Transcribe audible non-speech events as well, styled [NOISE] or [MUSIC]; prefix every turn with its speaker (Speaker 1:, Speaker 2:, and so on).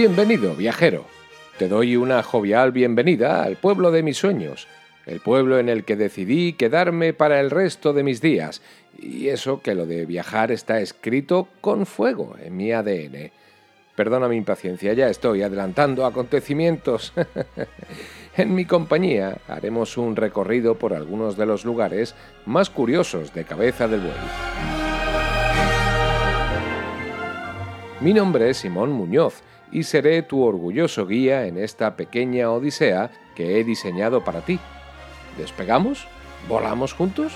Speaker 1: Bienvenido, viajero. Te doy una jovial bienvenida al pueblo de mis sueños, el pueblo en el que decidí quedarme para el resto de mis días, y eso que lo de viajar está escrito con fuego en mi ADN. Perdona mi impaciencia, ya estoy adelantando acontecimientos. [LAUGHS] en mi compañía haremos un recorrido por algunos de los lugares más curiosos de Cabeza del Buey. Mi nombre es Simón Muñoz y seré tu orgulloso guía en esta pequeña odisea que he diseñado para ti. ¿Despegamos? ¿Volamos juntos?